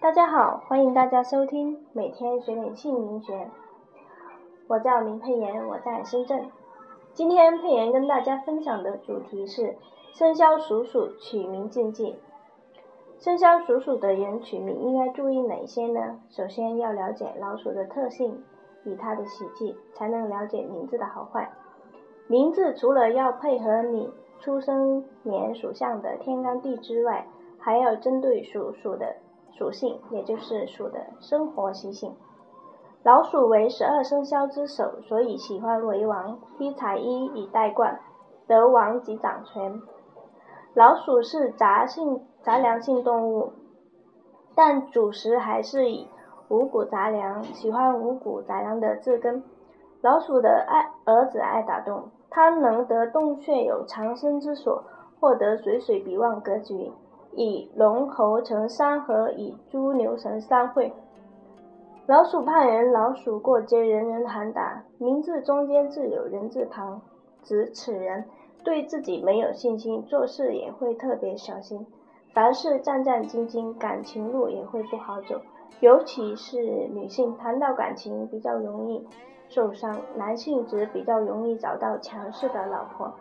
大家好，欢迎大家收听每天学点姓名学。我叫林佩妍，我在深圳。今天佩妍跟大家分享的主题是生肖属鼠取名禁忌。生肖属鼠的人取名应该注意哪些呢？首先要了解老鼠的特性，以它的喜忌，才能了解名字的好坏。名字除了要配合你出生年属相的天干地支外，还要针对属鼠的。属性，也就是鼠的生活习性。老鼠为十二生肖之首，所以喜欢为王，披彩衣以戴冠，得王即掌权。老鼠是杂性杂粮性动物，但主食还是以五谷杂粮，喜欢五谷杂粮的字根。老鼠的爱儿子爱打洞，它能得洞穴有藏身之所，获得水水比望格局。以龙猴成三合，以猪牛成三会。老鼠怕人，老鼠过街人人喊打。名字中间字有人字旁，指此人对自己没有信心，做事也会特别小心，凡事战战兢兢，感情路也会不好走。尤其是女性，谈到感情比较容易受伤，男性则比较容易找到强势的老婆。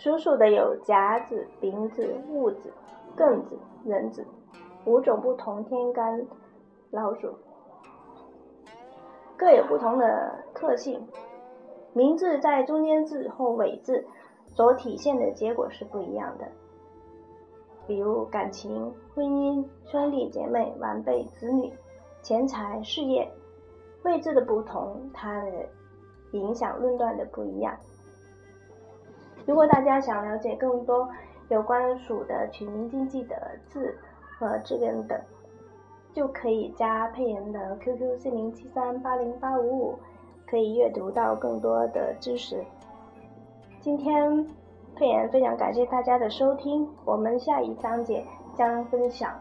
属鼠的有甲子、丙子、戊子、庚子、壬子五种不同天干老鼠，各有不同的特性。名字在中间字或尾字所体现的结果是不一样的。比如感情、婚姻、兄弟姐妹、晚辈、子女、钱财、事业，位置的不同，它的影响论断的不一样。如果大家想了解更多有关鼠的取名禁忌的字和字根等，就可以加佩妍的 QQ 四零七三八零八五五，可以阅读到更多的知识。今天佩妍非常感谢大家的收听，我们下一章节将分享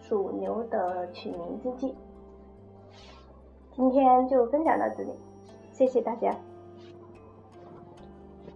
属牛的取名禁忌。今天就分享到这里，谢谢大家。